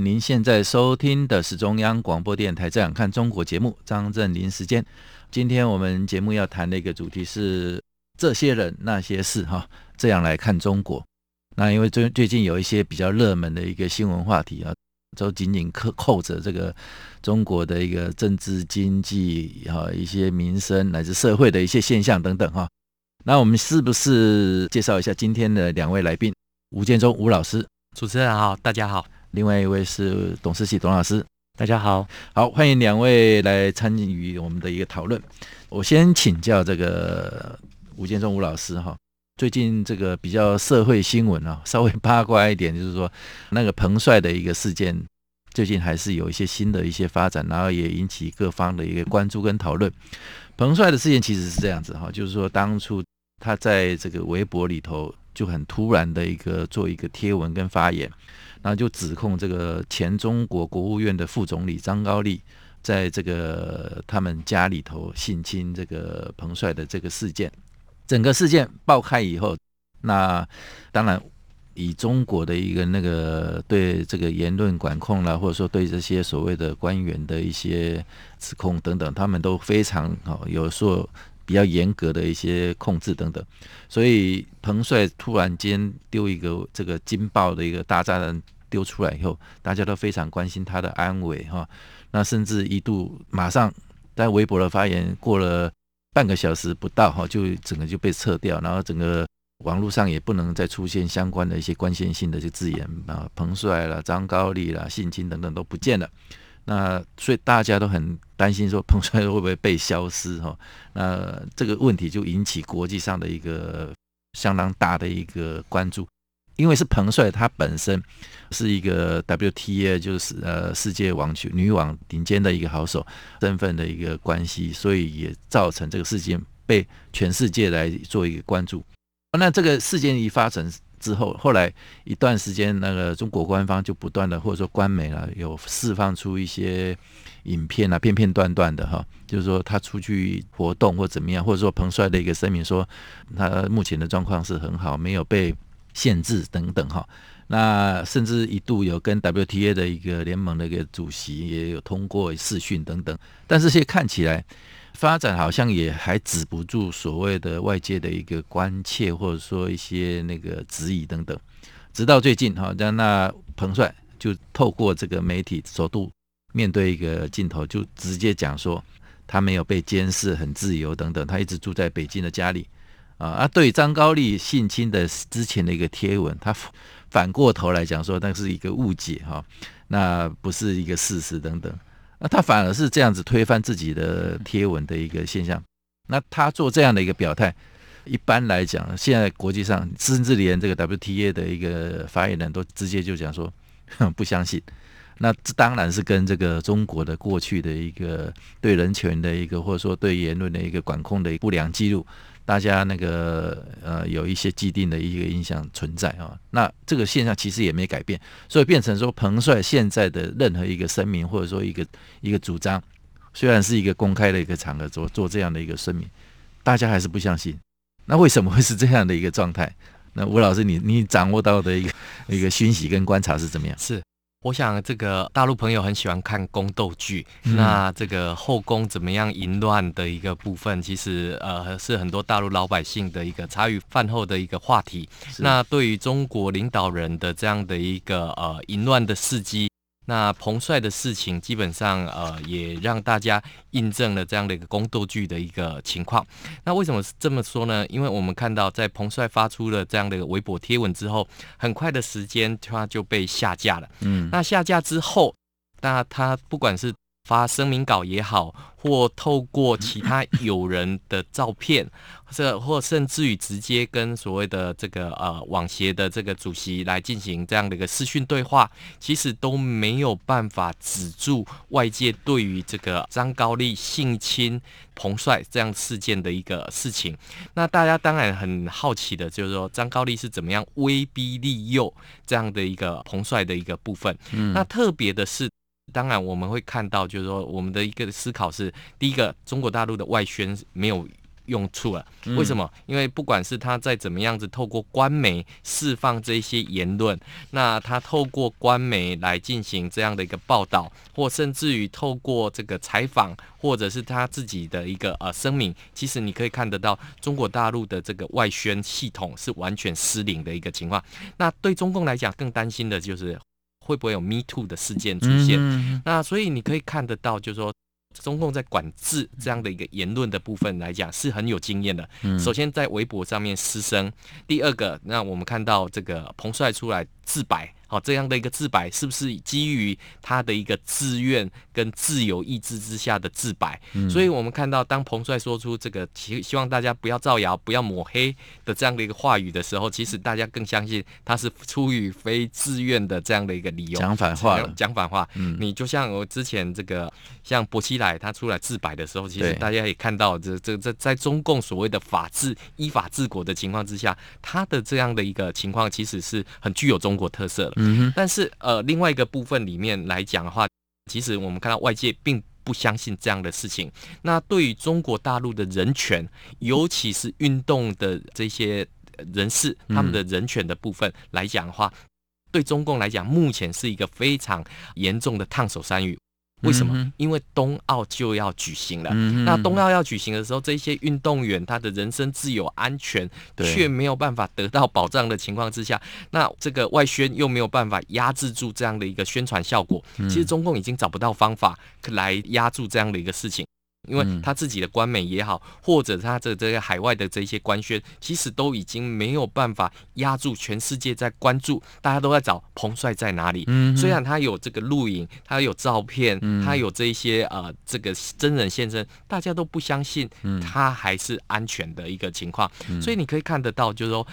您现在收听的是中央广播电台《这样看中国》节目，张振林时间。今天我们节目要谈的一个主题是这些人那些事哈，这样来看中国。那因为最最近有一些比较热门的一个新闻话题啊，都紧紧扣扣着这个中国的一个政治经济哈一些民生乃至社会的一些现象等等哈。那我们是不是介绍一下今天的两位来宾？吴建忠吴老师，主持人好，大家好。另外一位是董思齐董老师，大家好。好，欢迎两位来参与我们的一个讨论。我先请教这个吴建中吴老师哈，最近这个比较社会新闻啊，稍微八卦一点，就是说那个彭帅的一个事件，最近还是有一些新的一些发展，然后也引起各方的一个关注跟讨论。彭帅的事件其实是这样子哈，就是说当初他在这个微博里头。就很突然的一个做一个贴文跟发言，然后就指控这个前中国国务院的副总理张高丽在这个他们家里头性侵这个彭帅的这个事件。整个事件爆开以后，那当然以中国的一个那个对这个言论管控啦，或者说对这些所谓的官员的一些指控等等，他们都非常好，有说。比较严格的一些控制等等，所以彭帅突然间丢一个这个惊爆的一个大炸弹丢出来以后，大家都非常关心他的安危哈。那甚至一度马上在微博的发言过了半个小时不到哈，就整个就被撤掉，然后整个网络上也不能再出现相关的一些关键性的这个字眼啊，彭帅啦、张高丽啦、性侵等等都不见了。那所以大家都很担心说 彭帅会不会被消失哈？那这个问题就引起国际上的一个相当大的一个关注，因为是彭帅他本身是一个 WTA 就是呃世界网球女网顶尖的一个好手身份的一个关系，所以也造成这个事件被全世界来做一个关注。那这个事件一发生。之后，后来一段时间，那个中国官方就不断的，或者说官媒啊，有释放出一些影片啊，片片段段的哈，就是说他出去活动或怎么样，或者说彭帅的一个声明说，他目前的状况是很好，没有被限制等等哈。那甚至一度有跟 WTA 的一个联盟的一个主席也有通过视讯等等，但是现在看起来。发展好像也还止不住所谓的外界的一个关切，或者说一些那个质疑等等。直到最近哈，那那彭帅就透过这个媒体首度面对一个镜头，就直接讲说他没有被监视，很自由等等。他一直住在北京的家里啊。啊，对张高丽性侵的之前的一个贴文，他反过头来讲说那是一个误解哈，那不是一个事实等等。那他反而是这样子推翻自己的贴文的一个现象。那他做这样的一个表态，一般来讲，现在国际上甚至连这个 WTA 的一个发言人都直接就讲说不相信。那这当然是跟这个中国的过去的一个对人权的一个或者说对言论的一个管控的不良记录。大家那个呃有一些既定的一个印象存在啊，那这个现象其实也没改变，所以变成说彭帅现在的任何一个声明或者说一个一个主张，虽然是一个公开的一个场合做做这样的一个声明，大家还是不相信。那为什么会是这样的一个状态？那吴老师你，你你掌握到的一个一个讯息跟观察是怎么样？是。我想，这个大陆朋友很喜欢看宫斗剧，嗯。那这个后宫怎么样淫乱的一个部分，其实呃是很多大陆老百姓的一个茶余饭后的一个话题。那对于中国领导人的这样的一个呃淫乱的事迹。那彭帅的事情，基本上呃也让大家印证了这样的一个宫斗剧的一个情况。那为什么是这么说呢？因为我们看到，在彭帅发出了这样的一个微博贴文之后，很快的时间他就被下架了。嗯，那下架之后，那他不管是发声明稿也好，或透过其他友人的照片，这或甚至于直接跟所谓的这个呃网协的这个主席来进行这样的一个视讯对话，其实都没有办法止住外界对于这个张高丽性侵彭帅这样事件的一个事情。那大家当然很好奇的就是说，张高丽是怎么样威逼利诱这样的一个彭帅的一个部分。嗯，那特别的是。当然，我们会看到，就是说，我们的一个思考是：第一个，中国大陆的外宣没有用处了。为什么？因为不管是他在怎么样子透过官媒释放这些言论，那他透过官媒来进行这样的一个报道，或甚至于透过这个采访，或者是他自己的一个呃声明，其实你可以看得到，中国大陆的这个外宣系统是完全失灵的一个情况。那对中共来讲，更担心的就是。会不会有 Me Too 的事件出现？嗯、那所以你可以看得到，就是说，中共在管制这样的一个言论的部分来讲是很有经验的。嗯、首先在微博上面失声，第二个，那我们看到这个彭帅出来自白。好，这样的一个自白是不是基于他的一个自愿跟自由意志之下的自白？嗯、所以我们看到，当彭帅说出这个希希望大家不要造谣、不要抹黑的这样的一个话语的时候，其实大家更相信他是出于非自愿的这样的一个理由讲反话了，讲反话。嗯，你就像我之前这个像薄熙来他出来自白的时候，其实大家也看到这这这在中共所谓的法治依法治国的情况之下，他的这样的一个情况其实是很具有中国特色的。嗯，但是呃，另外一个部分里面来讲的话，其实我们看到外界并不相信这样的事情。那对于中国大陆的人权，尤其是运动的这些人士，他们的人权的部分来讲的话，对中共来讲，目前是一个非常严重的烫手山芋。为什么？因为冬奥就要举行了。嗯、那冬奥要举行的时候，这些运动员他的人身自由安全却没有办法得到保障的情况之下，那这个外宣又没有办法压制住这样的一个宣传效果。其实中共已经找不到方法来压住这样的一个事情。因为他自己的官媒也好，或者他的这个海外的这些官宣，其实都已经没有办法压住全世界在关注，大家都在找彭帅在哪里。嗯，虽然他有这个录影，他有照片，他有这一些呃这个真人现身，大家都不相信他还是安全的一个情况。所以你可以看得到，就是说。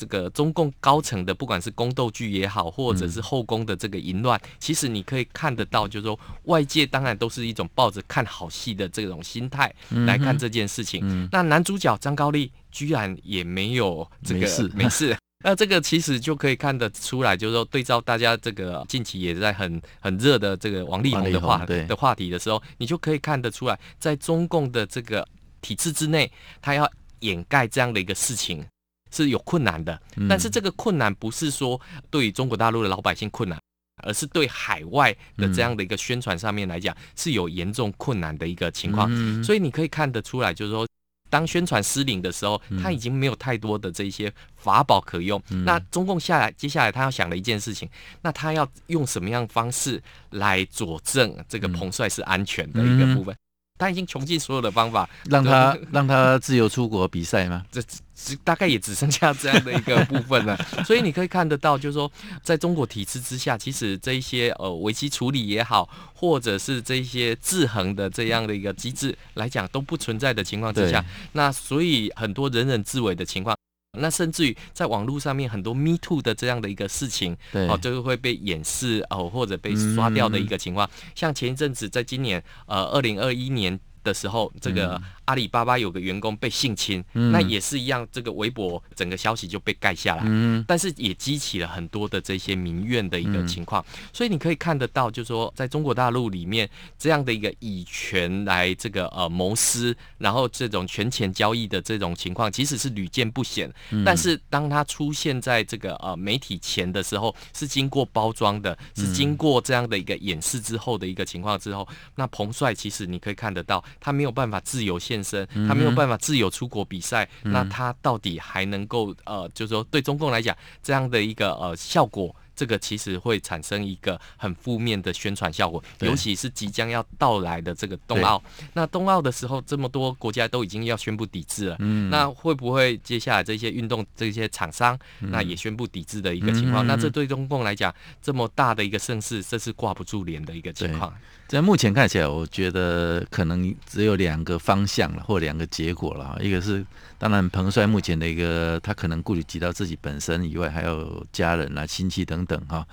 这个中共高层的，不管是宫斗剧也好，或者是后宫的这个淫乱，嗯、其实你可以看得到，就是说外界当然都是一种抱着看好戏的这种心态来看这件事情。那男主角张高丽居然也没有这个没事，没事。那这个其实就可以看得出来，就是说对照大家这个近期也在很很热的这个王力宏的话的话题的时候，你就可以看得出来，在中共的这个体制之内，他要掩盖这样的一个事情。是有困难的，但是这个困难不是说对于中国大陆的老百姓困难，而是对海外的这样的一个宣传上面来讲是有严重困难的一个情况。所以你可以看得出来，就是说，当宣传失灵的时候，他已经没有太多的这些法宝可用。那中共下来，接下来他要想的一件事情，那他要用什么样方式来佐证这个彭帅是安全的一个部分？他已经穷尽所有的方法，让他让他自由出国比赛吗？这只大概也只剩下这样的一个部分了。所以你可以看得到，就是说，在中国体制之下，其实这一些呃危机处理也好，或者是这一些制衡的这样的一个机制来讲，都不存在的情况之下，那所以很多人人自危的情况，那甚至于在网络上面很多 Me Too 的这样的一个事情，对哦，就会被掩饰哦，或者被刷掉的一个情况。嗯、像前一阵子，在今年呃二零二一年的时候，这个。阿里巴巴有个员工被性侵，嗯、那也是一样，这个微博整个消息就被盖下来，嗯、但是也激起了很多的这些民怨的一个情况，嗯、所以你可以看得到，就是说在中国大陆里面这样的一个以权来这个呃谋私，然后这种权钱交易的这种情况，即使是屡见不鲜。嗯、但是当它出现在这个呃媒体前的时候，是经过包装的，是经过这样的一个掩饰之后的一个情况之后，那彭帅其实你可以看得到，他没有办法自由现身，他没有办法自由出国比赛，嗯、那他到底还能够呃，就是说对中共来讲，这样的一个呃效果，这个其实会产生一个很负面的宣传效果，尤其是即将要到来的这个冬奥。那冬奥的时候，这么多国家都已经要宣布抵制了，嗯，那会不会接下来这些运动这些厂商，那也宣布抵制的一个情况？嗯、那这对中共来讲，这么大的一个盛世，这是挂不住脸的一个情况。在目前看起来，我觉得可能只有两个方向了，或两个结果了。一个是，当然彭帅目前的一个，他可能顾及到自己本身以外，还有家人啊、亲戚等等哈，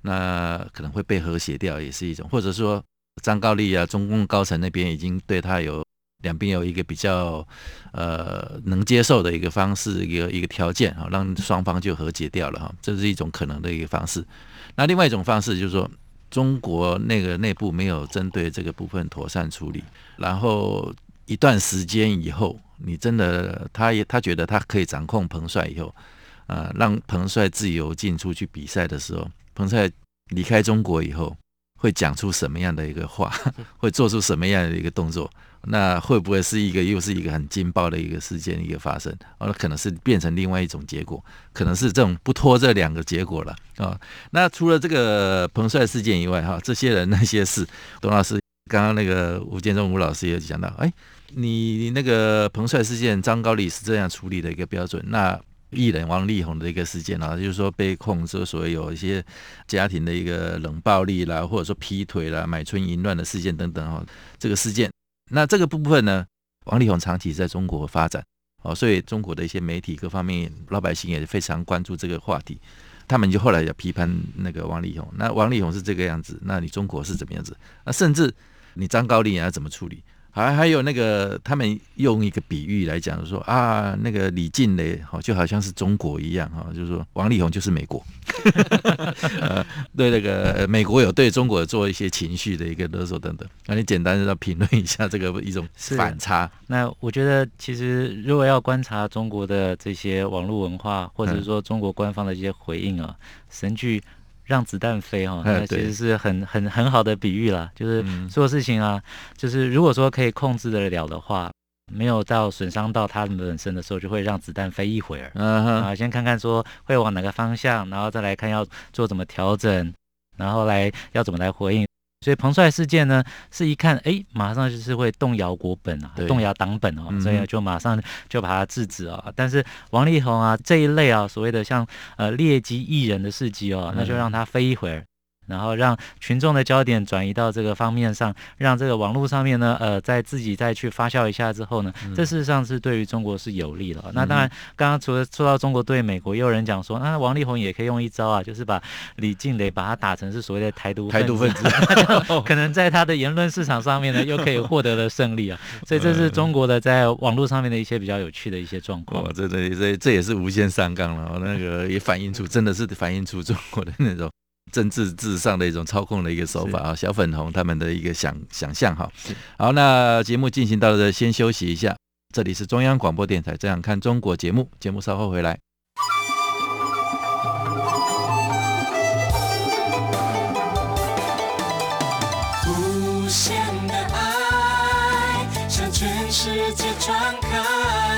那可能会被和谐掉，也是一种，或者说张高丽啊，中共高层那边已经对他有两边有一个比较呃能接受的一个方式，一个一个条件啊，让双方就和解掉了哈，这是一种可能的一个方式。那另外一种方式就是说。中国那个内部没有针对这个部分妥善处理，然后一段时间以后，你真的他也他觉得他可以掌控彭帅以后，啊，让彭帅自由进出去比赛的时候，彭帅离开中国以后，会讲出什么样的一个话，会做出什么样的一个动作？那会不会是一个又是一个很劲爆的一个事件一个发生？哦，那可能是变成另外一种结果，可能是这种不脱这两个结果了啊。那除了这个彭帅事件以外，哈，这些人那些事，董老师刚刚那个吴建中吴老师也讲到，哎，你那个彭帅事件，张高丽是这样处理的一个标准。那艺人王力宏的一个事件啊，就是说被控说所谓有一些家庭的一个冷暴力啦，或者说劈腿啦、买春淫乱的事件等等哈，这个事件。那这个部分呢，王力宏长期在中国发展，哦，所以中国的一些媒体各方面老百姓也非常关注这个话题，他们就后来要批判那个王力宏。那王力宏是这个样子，那你中国是怎么样子？那甚至你张高丽要怎么处理？还还有那个，他们用一个比喻来讲，说啊，那个李静蕾好就好像是中国一样哈，就是说王力宏就是美国，呃，对那个美国有对中国做一些情绪的一个勒索等等。那你简单的评论一下这个一种反差。那我觉得其实如果要观察中国的这些网络文化，或者是说中国官方的一些回应啊，神剧。让子弹飞哈，那其实是很很很好的比喻啦。就是所有事情啊，就是如果说可以控制得了的话，没有到损伤到他们本身的时候，就会让子弹飞一会儿。嗯哼，啊，先看看说会往哪个方向，然后再来看要做怎么调整，然后来要怎么来回应。所以彭帅事件呢，是一看，哎，马上就是会动摇国本啊，动摇党本哦，所以就马上就把它制止啊。但是王力宏啊这一类啊，所谓的像呃劣迹艺人的事迹哦，那就让他飞一会儿。然后让群众的焦点转移到这个方面上，让这个网络上面呢，呃，在自己再去发酵一下之后呢，这事实上是对于中国是有利的。嗯、那当然，刚刚除了说到中国对美国，也有人讲说，那、啊、王力宏也可以用一招啊，就是把李静蕾把他打成是所谓的台独台独分子，可能在他的言论市场上面呢，又可以获得了胜利啊。所以这是中国的在网络上面的一些比较有趣的一些状况。哦，这这这这也是无限上纲了，那个也反映出真的是反映出中国的那种。政治至上的一种操控的一个手法啊，小粉红他们的一个想想象哈。好，那节目进行到这，先休息一下。这里是中央广播电台《这样看中国》节目，节目稍后回来。无限的爱向全世界传开，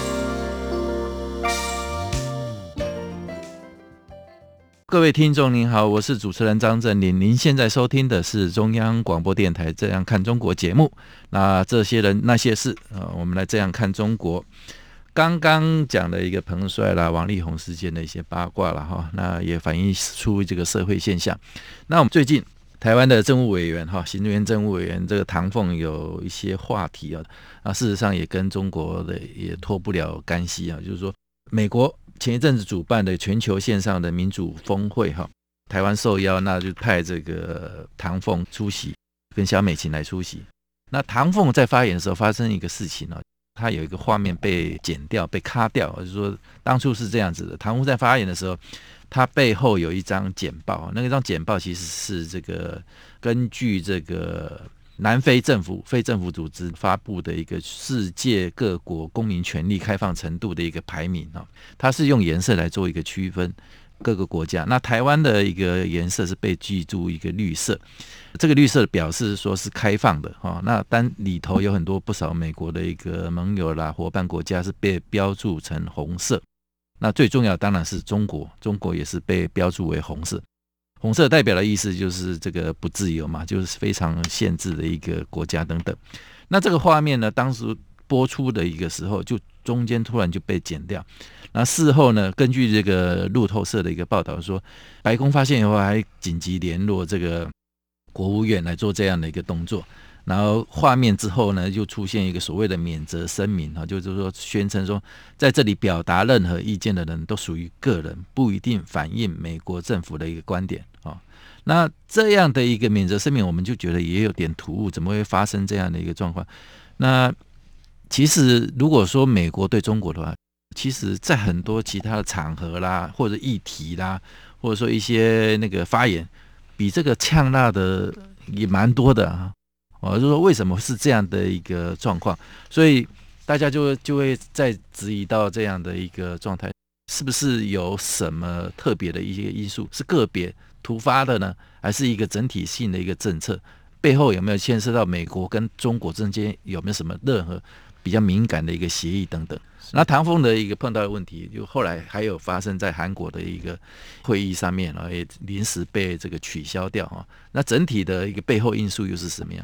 各位听众您好，我是主持人张正霖。您现在收听的是中央广播电台《这样看中国》节目。那这些人那些事啊，我们来这样看中国。刚刚讲了一个彭帅啦、王力宏事件的一些八卦了哈，那也反映出这个社会现象。那我们最近台湾的政务委员哈，行政院政务委员这个唐凤有一些话题啊，啊，事实上也跟中国的也脱不了干系啊，就是说美国。前一阵子主办的全球线上的民主峰会，哈，台湾受邀，那就派这个唐凤出席，跟萧美琴来出席。那唐凤在发言的时候发生一个事情呢，他有一个画面被剪掉，被卡掉，就是说当初是这样子的。唐凤在发言的时候，他背后有一张简报，那个张简报其实是这个根据这个。南非政府非政府组织发布的一个世界各国公民权利开放程度的一个排名啊，它是用颜色来做一个区分各个国家。那台湾的一个颜色是被记住一个绿色，这个绿色表示说是开放的哈。那但里头有很多不少美国的一个盟友啦、伙伴国家是被标注成红色。那最重要当然是中国，中国也是被标注为红色。红色代表的意思就是这个不自由嘛，就是非常限制的一个国家等等。那这个画面呢，当时播出的一个时候，就中间突然就被剪掉。那事后呢，根据这个路透社的一个报道说，白宫发现以后还紧急联络这个国务院来做这样的一个动作。然后画面之后呢，就出现一个所谓的免责声明啊，就是说宣称说，在这里表达任何意见的人都属于个人，不一定反映美国政府的一个观点啊。那这样的一个免责声明，我们就觉得也有点突兀，怎么会发生这样的一个状况？那其实如果说美国对中国的话，其实在很多其他的场合啦，或者议题啦，或者说一些那个发言，比这个呛辣的也蛮多的啊。我就说为什么是这样的一个状况，所以大家就就会再质疑到这样的一个状态，是不是有什么特别的一些因素，是个别突发的呢，还是一个整体性的一个政策？背后有没有牵涉到美国跟中国之间有没有什么任何比较敏感的一个协议等等？那唐凤的一个碰到的问题，就后来还有发生在韩国的一个会议上面，然后也临时被这个取消掉哈。那整体的一个背后因素又是什么样？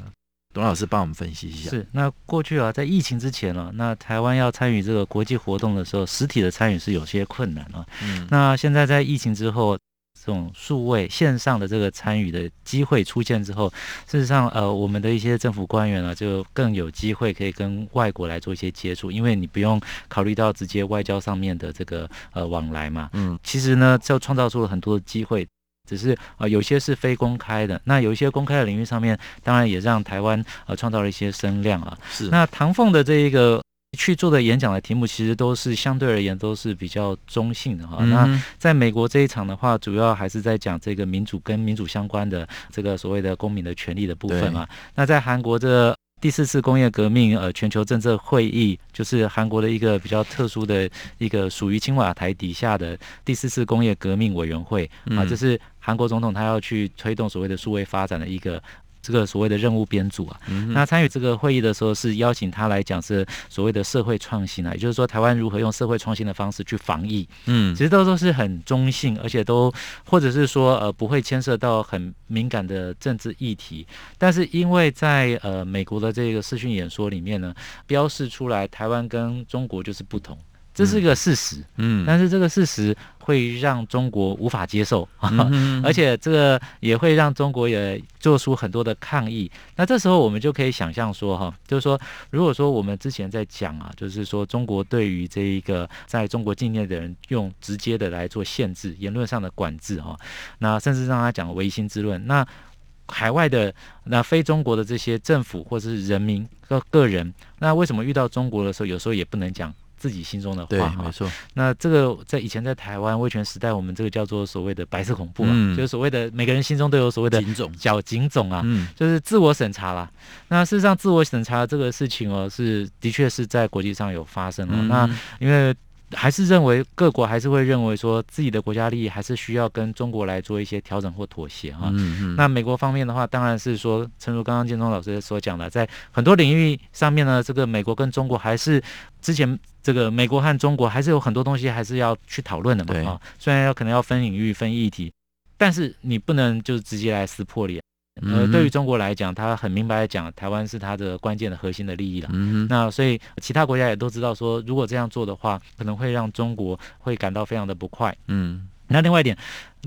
董老师帮我们分析一下。是，那过去啊，在疫情之前呢，那台湾要参与这个国际活动的时候，实体的参与是有些困难啊。嗯。那现在在疫情之后，这种数位线上的这个参与的机会出现之后，事实上，呃，我们的一些政府官员呢，就更有机会可以跟外国来做一些接触，因为你不用考虑到直接外交上面的这个呃往来嘛。嗯。其实呢，就创造出了很多的机会。只是啊、呃，有些是非公开的，那有一些公开的领域上面，当然也让台湾呃创造了一些声量啊。是。那唐凤的这一个去做的演讲的题目，其实都是相对而言都是比较中性的哈。嗯、那在美国这一场的话，主要还是在讲这个民主跟民主相关的这个所谓的公民的权利的部分嘛。那在韩国这。第四次工业革命呃全球政策会议，就是韩国的一个比较特殊的一个属于青瓦台底下的第四次工业革命委员会啊，这是韩国总统他要去推动所谓的数位发展的一个。这个所谓的任务编组啊，嗯、那参与这个会议的时候是邀请他来讲是所谓的社会创新啊，也就是说台湾如何用社会创新的方式去防疫，嗯，其实都都是很中性，而且都或者是说呃不会牵涉到很敏感的政治议题，但是因为在呃美国的这个视讯演说里面呢，标示出来台湾跟中国就是不同。这是个事实，嗯，但是这个事实会让中国无法接受，嗯、而且这个也会让中国也做出很多的抗议。那这时候我们就可以想象说，哈，就是说，如果说我们之前在讲啊，就是说中国对于这一个在中国境内的人用直接的来做限制，言论上的管制，哈，那甚至让他讲唯心之论，那海外的那非中国的这些政府或者是人民个个人，那为什么遇到中国的时候，有时候也不能讲？自己心中的话。对，没错。那这个在以前在台湾威权时代，我们这个叫做所谓的白色恐怖啊，嗯、就是所谓的每个人心中都有所谓的警种、小警种啊，嗯、就是自我审查啦。那事实上，自我审查这个事情哦，是的确是在国际上有发生了。嗯、那因为还是认为各国还是会认为说自己的国家利益还是需要跟中国来做一些调整或妥协哈。嗯嗯。那美国方面的话，当然是说，正如刚刚建中老师所讲的，在很多领域上面呢，这个美国跟中国还是之前这个美国和中国还是有很多东西还是要去讨论的嘛。啊对，虽然要可能要分领域分议题，但是你不能就直接来撕破脸。呃，对于中国来讲，他很明白讲，台湾是他的关键的核心的利益了。嗯。那所以其他国家也都知道说，如果这样做的话，可能会让中国会感到非常的不快。嗯。那另外一点，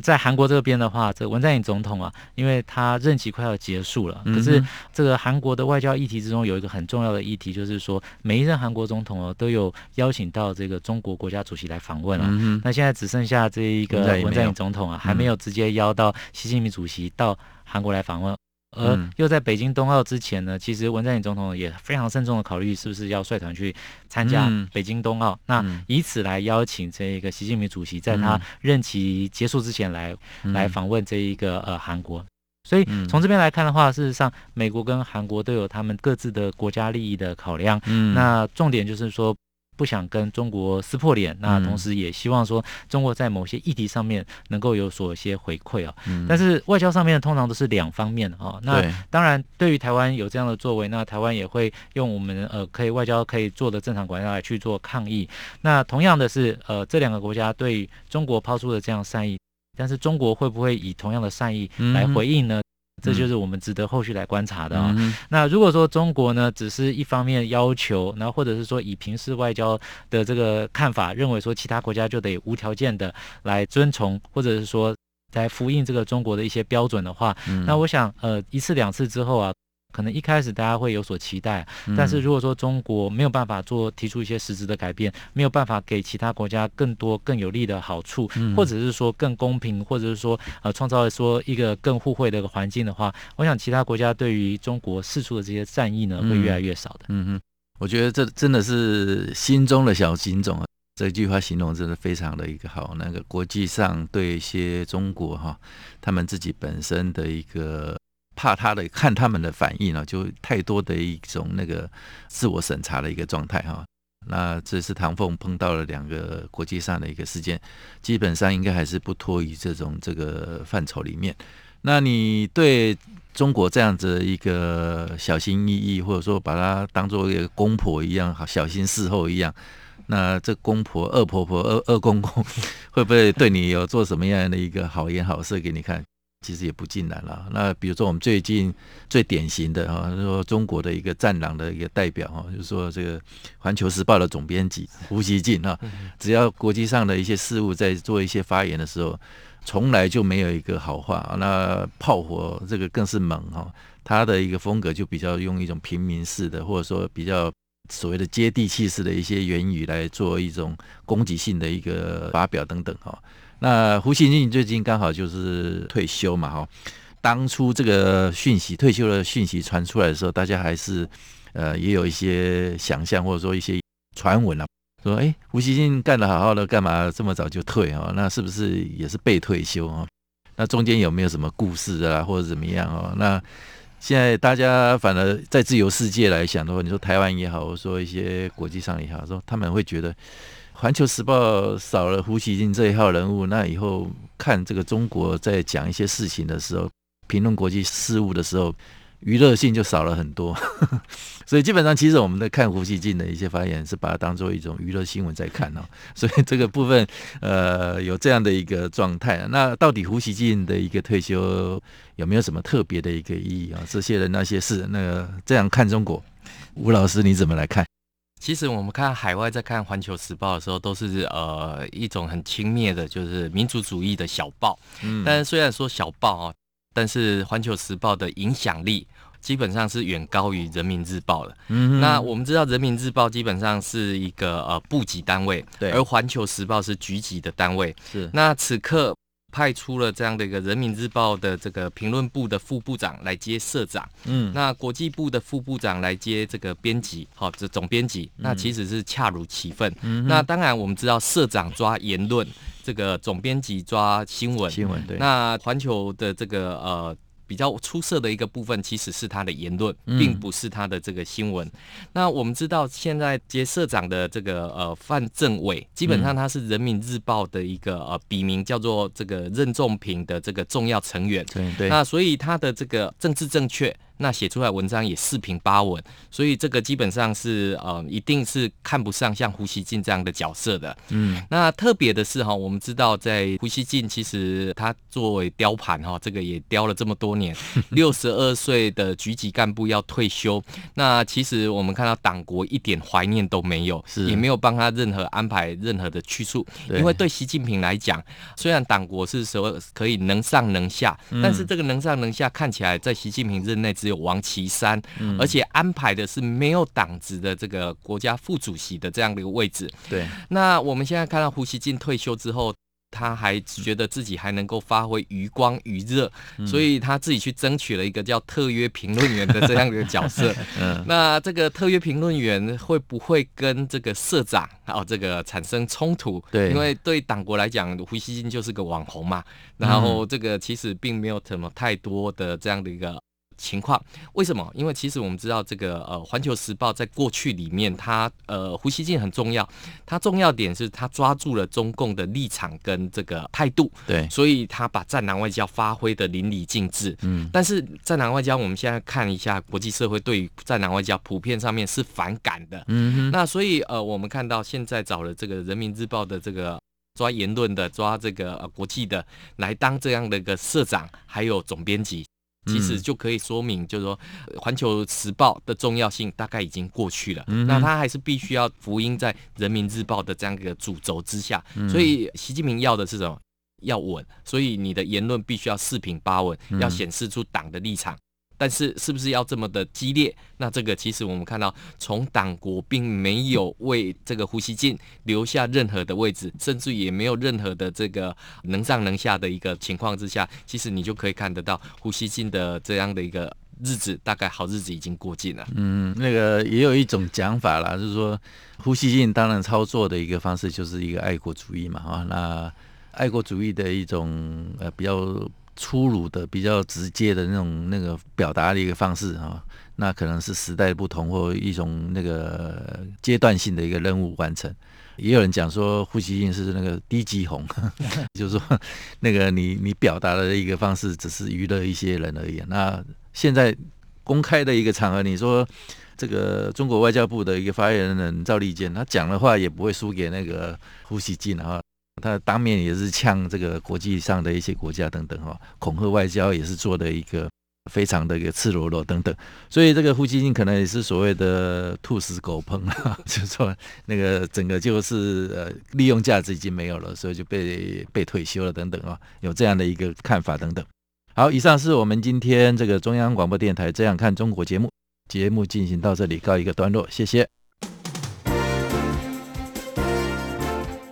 在韩国这边的话，这个文在寅总统啊，因为他任期快要结束了，可是这个韩国的外交议题之中有一个很重要的议题，就是说每一任韩国总统哦都有邀请到这个中国国家主席来访问了。嗯。那现在只剩下这一个文在寅总统啊，还没有直接邀到习近平主席到。韩国来访问，而又在北京冬奥之前呢，其实文在寅总统也非常慎重的考虑是不是要率团去参加北京冬奥，那以此来邀请这一个习近平主席在他任期结束之前来来访问这一个呃韩国。所以从这边来看的话，事实上美国跟韩国都有他们各自的国家利益的考量。那重点就是说。不想跟中国撕破脸，那同时也希望说中国在某些议题上面能够有所一些回馈啊。嗯、但是外交上面通常都是两方面啊。那当然，对于台湾有这样的作为，那台湾也会用我们呃可以外交可以做的正常管道来去做抗议。那同样的是，呃，这两个国家对中国抛出的这样善意，但是中国会不会以同样的善意来回应呢？嗯这就是我们值得后续来观察的啊、哦。嗯、那如果说中国呢，只是一方面要求，然后或者是说以平视外交的这个看法，认为说其他国家就得无条件的来遵从，或者是说来复印这个中国的一些标准的话，嗯、那我想呃一次两次之后啊。可能一开始大家会有所期待，但是如果说中国没有办法做提出一些实质的改变，没有办法给其他国家更多更有利的好处，或者是说更公平，或者是说呃创造说一个更互惠的一个环境的话，我想其他国家对于中国释出的这些善意呢，会越来越少的。嗯哼，我觉得这真的是心中的小金总啊，这句话形容真的非常的一个好。那个国际上对一些中国哈，他们自己本身的一个。怕他的看他们的反应呢，就太多的一种那个自我审查的一个状态哈。那这次唐凤碰到了两个国际上的一个事件，基本上应该还是不脱于这种这个范畴里面。那你对中国这样子一个小心翼翼，或者说把它当做一个公婆一样，好小心伺候一样，那这公婆、恶婆婆、恶恶公公 会不会对你有做什么样的一个好言好色给你看？其实也不尽然了。那比如说，我们最近最典型的哈，说中国的一个战狼的一个代表哈，就是说这个《环球时报》的总编辑胡锡进哈，只要国际上的一些事务在做一些发言的时候，从来就没有一个好话。那炮火这个更是猛哈，他的一个风格就比较用一种平民式的，或者说比较所谓的接地气式的一些言语来做一种攻击性的一个发表等等哈。那胡锡进最近刚好就是退休嘛，哈，当初这个讯息退休的讯息传出来的时候，大家还是呃也有一些想象或者说一些传闻啊，说哎，胡锡进干得好好的，干嘛这么早就退啊？那是不是也是被退休啊？那中间有没有什么故事啊，或者怎么样哦？那现在大家反而在自由世界来想的话，你说台湾也好，或说一些国际上也好，说他们会觉得。《环球时报》少了胡锡进这一号人物，那以后看这个中国在讲一些事情的时候，评论国际事务的时候，娱乐性就少了很多。所以基本上，其实我们在看胡锡进的一些发言，是把它当做一种娱乐新闻在看哦。所以这个部分，呃，有这样的一个状态。那到底胡锡进的一个退休有没有什么特别的一个意义啊？这些人那些事，那个这样看中国，吴老师你怎么来看？其实我们看海外在看《环球时报》的时候，都是呃一种很轻蔑的，就是民族主义的小报。嗯，但是虽然说小报啊，但是《环球时报》的影响力基本上是远高于《人民日报》的。嗯哼，那我们知道《人民日报》基本上是一个呃部级单位，对，而《环球时报》是局级的单位。是，那此刻派出了这样的一个人民日报的这个评论部的副部长来接社长，嗯，那国际部的副部长来接这个编辑，好，这总编辑，那其实是恰如其分。嗯，那当然我们知道社长抓言论，这个总编辑抓新闻，新闻对。那环球的这个呃。比较出色的一个部分，其实是他的言论，并不是他的这个新闻。嗯、那我们知道，现在接社长的这个呃范政伟，基本上他是人民日报的一个呃笔名叫做这个任仲平的这个重要成员。对对。那所以他的这个政治正确。那写出来文章也四平八稳，所以这个基本上是呃，一定是看不上像胡锡进这样的角色的。嗯，那特别的是哈，我们知道在胡锡进其实他作为雕盘哈，这个也雕了这么多年，六十二岁的局级干部要退休，那其实我们看到党国一点怀念都没有，是。也没有帮他任何安排任何的去处，因为对习近平来讲，虽然党国是说可以能上能下，但是这个能上能下看起来在习近平任内只有王岐山，而且安排的是没有党职的这个国家副主席的这样的一个位置。对，那我们现在看到胡锡进退休之后，他还觉得自己还能够发挥余光余热，所以他自己去争取了一个叫特约评论员的这样的一个角色。嗯，那这个特约评论员会不会跟这个社长哦这个产生冲突？对，因为对党国来讲，胡锡进就是个网红嘛，然后这个其实并没有什么太多的这样的一个。情况为什么？因为其实我们知道，这个呃，《环球时报》在过去里面，它呃，胡锡进很重要，它重要点是它抓住了中共的立场跟这个态度，对，所以他把战狼外交发挥的淋漓尽致。嗯，但是战狼外交，我们现在看一下国际社会对于战狼外交普遍上面是反感的。嗯，那所以呃，我们看到现在找了这个《人民日报》的这个抓言论的、抓这个呃国际的来当这样的一个社长，还有总编辑。其实就可以说明，就是说，《环球时报》的重要性大概已经过去了。嗯、那他还是必须要福音在《人民日报》的这样一个主轴之下。嗯、所以，习近平要的是什么？要稳。所以，你的言论必须要四平八稳，要显示出党的立场。但是是不是要这么的激烈？那这个其实我们看到，从党国并没有为这个胡锡进留下任何的位置，甚至也没有任何的这个能上能下的一个情况之下，其实你就可以看得到胡锡进的这样的一个日子，大概好日子已经过尽了。嗯，那个也有一种讲法啦，就是说胡锡进当然操作的一个方式就是一个爱国主义嘛，哈，那爱国主义的一种呃比较。粗鲁的、比较直接的那种那个表达的一个方式啊，那可能是时代不同或一种那个阶段性的一个任务完成。也有人讲说胡锡进是那个低级红，就是说那个你你表达的一个方式只是娱乐一些人而已。那现在公开的一个场合，你说这个中国外交部的一个发言人赵立坚，他讲的话也不会输给那个胡锡进啊。他当面也是呛这个国际上的一些国家等等哈，恐吓外交也是做的一个非常的一个赤裸裸等等，所以这个胡锡进可能也是所谓的兔死狗烹啊，就说那个整个就是呃利用价值已经没有了，所以就被被退休了等等啊，有这样的一个看法等等。好，以上是我们今天这个中央广播电台这样看中国节目，节目进行到这里告一个段落，谢谢。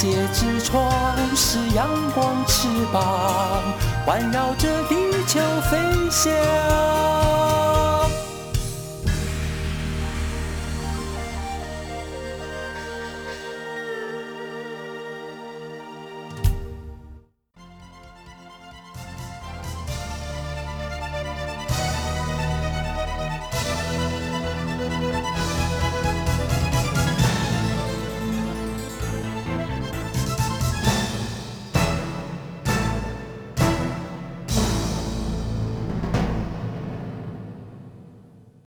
界之窗是阳光翅膀，环绕着地球飞翔。